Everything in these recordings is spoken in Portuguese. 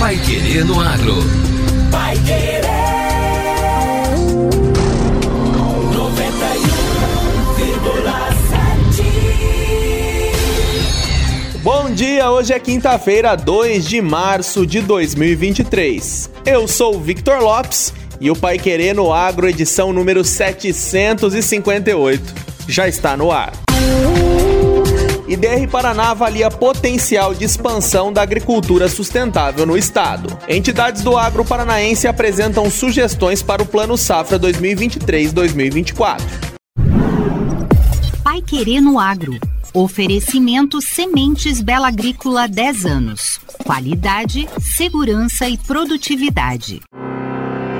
Pai Querer no Agro. Pai Querer. 91,7. Bom dia, hoje é quinta-feira, 2 de março de 2023. Eu sou o Victor Lopes e o Pai Querer no Agro, edição número 758, já está no ar. IDR Paraná avalia potencial de expansão da agricultura sustentável no estado. Entidades do agro paranaense apresentam sugestões para o Plano Safra 2023-2024. Pai Querer no Agro. Oferecimento Sementes Bela Agrícola 10 anos. Qualidade, segurança e produtividade.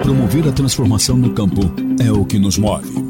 Promover a transformação no campo é o que nos move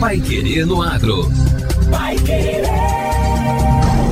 Pai Querer no Agro. Pai Querer.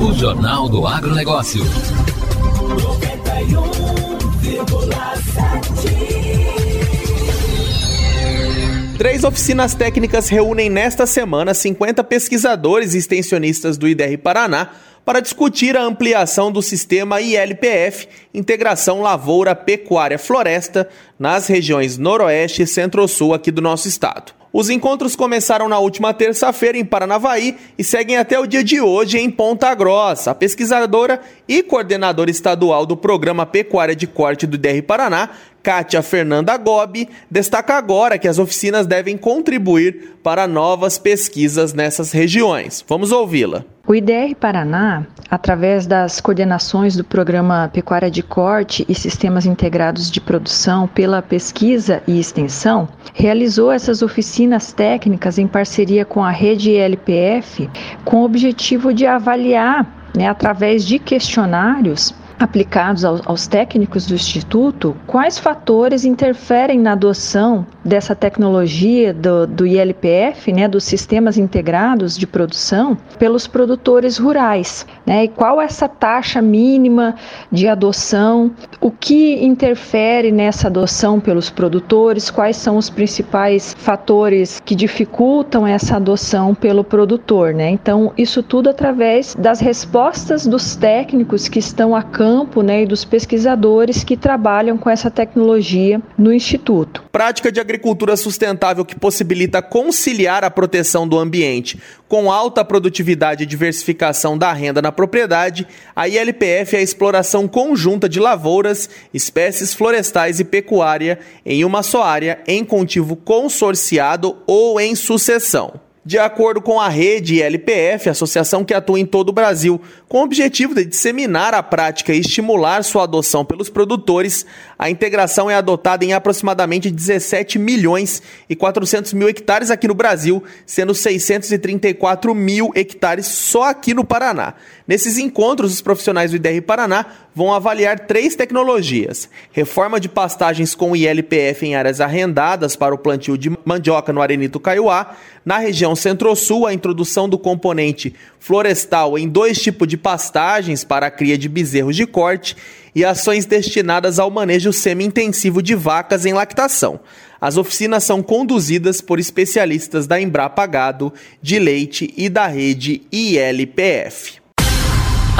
O Jornal do Agronegócio. 91,7. Três oficinas técnicas reúnem nesta semana 50 pesquisadores e extensionistas do IDR Paraná para discutir a ampliação do sistema ILPF, Integração Lavoura Pecuária Floresta, nas regiões Noroeste e Centro-Sul aqui do nosso estado. Os encontros começaram na última terça-feira em Paranavaí e seguem até o dia de hoje em Ponta Grossa. A pesquisadora e coordenadora estadual do Programa Pecuária de Corte do DR Paraná, Kátia Fernanda Gobi, destaca agora que as oficinas devem contribuir para novas pesquisas nessas regiões. Vamos ouvi-la. O IDR Paraná, através das coordenações do Programa Pecuária de Corte e Sistemas Integrados de Produção pela Pesquisa e Extensão, realizou essas oficinas técnicas em parceria com a rede LPF, com o objetivo de avaliar, né, através de questionários, aplicados aos, técnicos do Instituto, quais fatores interferem na adoção dessa tecnologia do, do ILPF, né, dos sistemas integrados de produção, pelos produtores rurais, né, e qual essa taxa mínima de adoção, o que interfere nessa adoção pelos produtores, quais são os principais fatores que dificultam essa adoção pelo produtor, né? Então, isso tudo através das respostas dos técnicos que estão a campo campo né, e dos pesquisadores que trabalham com essa tecnologia no Instituto. Prática de agricultura sustentável que possibilita conciliar a proteção do ambiente com alta produtividade e diversificação da renda na propriedade, a ILPF é a exploração conjunta de lavouras, espécies florestais e pecuária em uma só área, em cultivo consorciado ou em sucessão. De acordo com a rede LPF, associação que atua em todo o Brasil, com o objetivo de disseminar a prática e estimular sua adoção pelos produtores, a integração é adotada em aproximadamente 17 milhões e 400 mil hectares aqui no Brasil, sendo 634 mil hectares só aqui no Paraná. Nesses encontros, os profissionais do IDR Paraná vão avaliar três tecnologias: reforma de pastagens com ILPF em áreas arrendadas para o plantio de mandioca no Arenito Caiuá, na região Centro-Sul, a introdução do componente florestal em dois tipos de pastagens para a cria de bezerros de corte e ações destinadas ao manejo semi-intensivo de vacas em lactação. As oficinas são conduzidas por especialistas da Embrapa Gado, de Leite e da rede ILPF.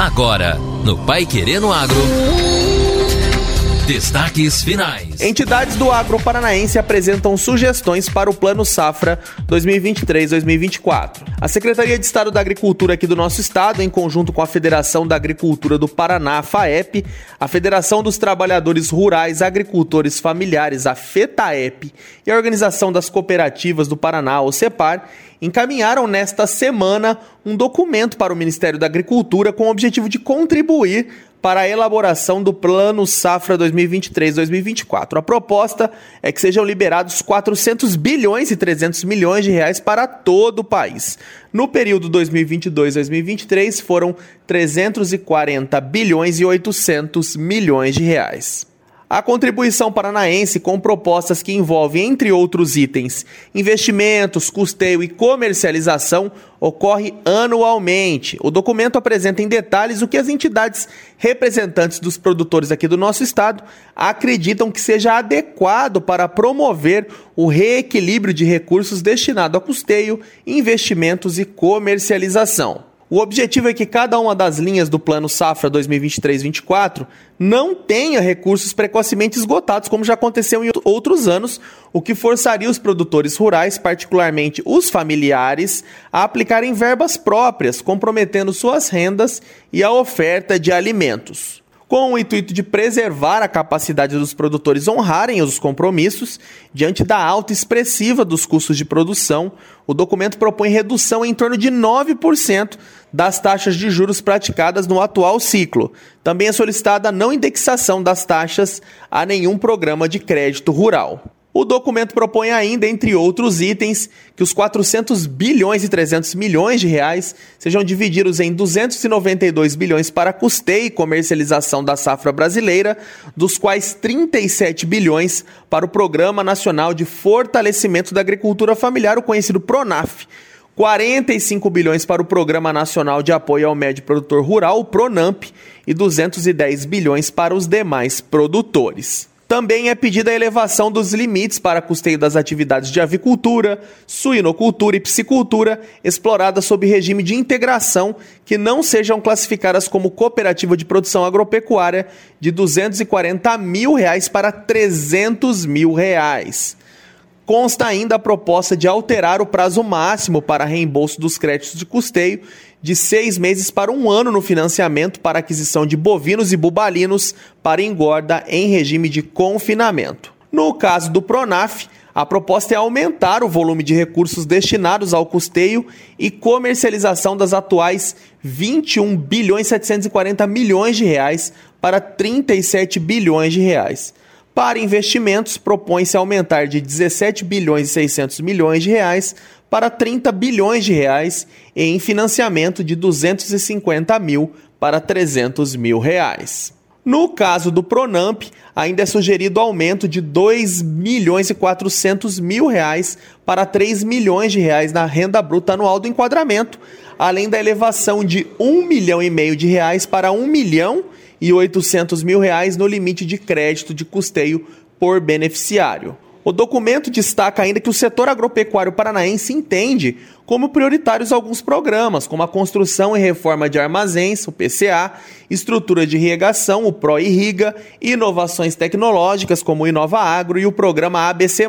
Agora, no Pai Querendo Agro. Destaques finais. Entidades do agro paranaense apresentam sugestões para o Plano Safra 2023-2024. A Secretaria de Estado da Agricultura aqui do nosso estado, em conjunto com a Federação da Agricultura do Paraná, a FAEP, a Federação dos Trabalhadores Rurais Agricultores Familiares, a FETAEP, e a Organização das Cooperativas do Paraná, o CEPAR, encaminharam nesta semana um documento para o Ministério da Agricultura com o objetivo de contribuir para a elaboração do Plano Safra 2023-2024. A proposta é que sejam liberados 400 bilhões e 300 milhões de reais para todo o país. No período 2022-2023 foram 340 bilhões e 800 milhões de reais. A contribuição paranaense, com propostas que envolvem, entre outros itens, investimentos, custeio e comercialização, ocorre anualmente. O documento apresenta em detalhes o que as entidades representantes dos produtores aqui do nosso estado acreditam que seja adequado para promover o reequilíbrio de recursos destinado a custeio, investimentos e comercialização. O objetivo é que cada uma das linhas do Plano Safra 2023-24 não tenha recursos precocemente esgotados, como já aconteceu em outros anos, o que forçaria os produtores rurais, particularmente os familiares, a aplicarem verbas próprias, comprometendo suas rendas e a oferta de alimentos com o intuito de preservar a capacidade dos produtores honrarem os compromissos diante da alta expressiva dos custos de produção. O documento propõe redução em torno de 9% das taxas de juros praticadas no atual ciclo. Também é solicitada a não indexação das taxas a nenhum programa de crédito rural. O documento propõe ainda, entre outros itens, que os 400 bilhões e 300 milhões de reais sejam divididos em 292 bilhões para custeio e comercialização da safra brasileira, dos quais 37 bilhões para o Programa Nacional de Fortalecimento da Agricultura Familiar, o conhecido PRONAF, 45 bilhões para o Programa Nacional de Apoio ao Médio Produtor Rural, o PRONAMP, e 210 bilhões para os demais produtores. Também é pedida a elevação dos limites para custeio das atividades de avicultura, suinocultura e piscicultura exploradas sob regime de integração que não sejam classificadas como cooperativa de produção agropecuária de 240 mil reais para 300 mil reais. Consta ainda a proposta de alterar o prazo máximo para reembolso dos créditos de custeio de seis meses para um ano no financiamento para aquisição de bovinos e bubalinos para engorda em regime de confinamento. No caso do Pronaf, a proposta é aumentar o volume de recursos destinados ao custeio e comercialização das atuais 21 bilhões 740 milhões de reais para 37 bilhões de reais. Para investimentos, propõe-se aumentar de 17 bilhões e 600 milhões de reais para 30 bilhões de reais em financiamento de 250 mil para 300 mil reais. No caso do Pronamp, ainda é sugerido aumento de 2 milhões e 400 mil reais para 3 milhões de reais na renda bruta anual do enquadramento, além da elevação de 1 milhão e meio de reais para 1 milhão e 800 mil reais no limite de crédito de custeio por beneficiário. O documento destaca ainda que o setor agropecuário paranaense entende como prioritários alguns programas, como a construção e reforma de armazéns, o PCA, estrutura de irrigação, o ProIrriga, inovações tecnológicas, como o Inova Agro e o programa ABC+.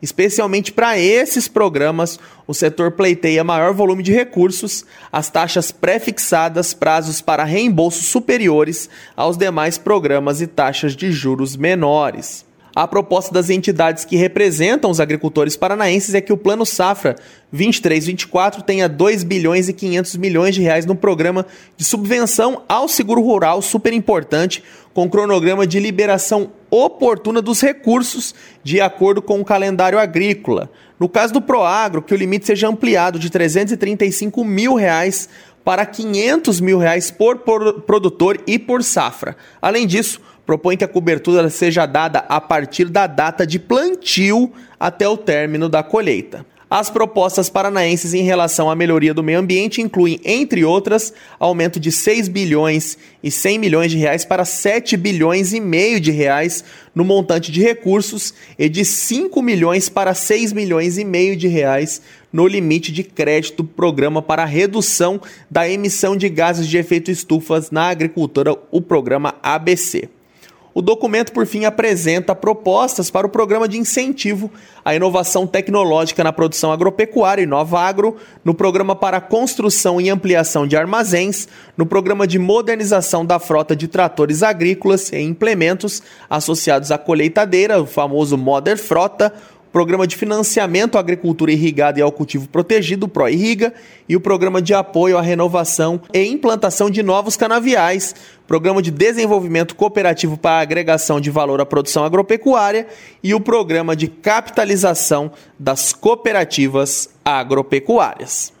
Especialmente para esses programas, o setor pleiteia maior volume de recursos, as taxas pré-fixadas, prazos para reembolsos superiores aos demais programas e taxas de juros menores. A proposta das entidades que representam os agricultores paranaenses é que o Plano Safra 23-24 tenha 2 bilhões e 500 milhões de reais no programa de subvenção ao seguro rural, super importante, com cronograma de liberação oportuna dos recursos de acordo com o calendário agrícola. No caso do Proagro, que o limite seja ampliado de 335 mil reais para 500 mil reais por produtor e por safra. Além disso, propõe que a cobertura seja dada a partir da data de plantio até o término da colheita. As propostas paranaenses em relação à melhoria do meio ambiente incluem, entre outras, aumento de 6 bilhões e 100 milhões de reais para 7 bilhões e meio de reais no montante de recursos e de 5 milhões para 6 milhões e meio de reais no limite de crédito do programa para redução da emissão de gases de efeito estufas na agricultura, o programa ABC. O documento, por fim, apresenta propostas para o programa de incentivo à inovação tecnológica na produção agropecuária Nova Agro, no programa para construção e ampliação de armazéns, no programa de modernização da frota de tratores agrícolas e implementos associados à colheitadeira, o famoso Moder Frota, Programa de Financiamento à Agricultura Irrigada e ao Cultivo Protegido, ProIrriga, e o Programa de Apoio à Renovação e Implantação de Novos Canaviais, Programa de Desenvolvimento Cooperativo para Agregação de Valor à Produção Agropecuária e o Programa de Capitalização das Cooperativas Agropecuárias.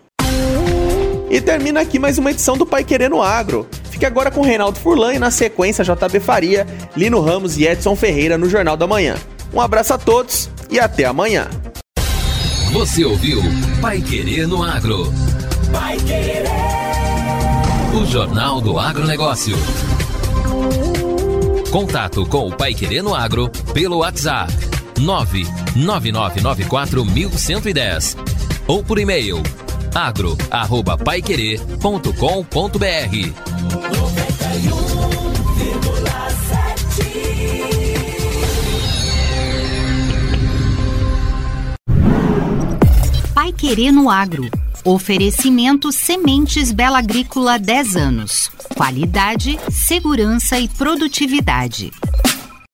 E termina aqui mais uma edição do Pai Querendo Agro. Fique agora com Reinaldo Furlan e na sequência JB Faria, Lino Ramos e Edson Ferreira no Jornal da Manhã. Um abraço a todos e até amanhã. Você ouviu Pai Querer no Agro. Pai Querer. O Jornal do Agronegócio. Contato com o Pai Querer no Agro pelo WhatsApp 999941110 ou por e-mail agro@paiquerer.com.br. Pai Querer no Agro. Oferecimento Sementes Bela Agrícola 10 anos. Qualidade, segurança e produtividade.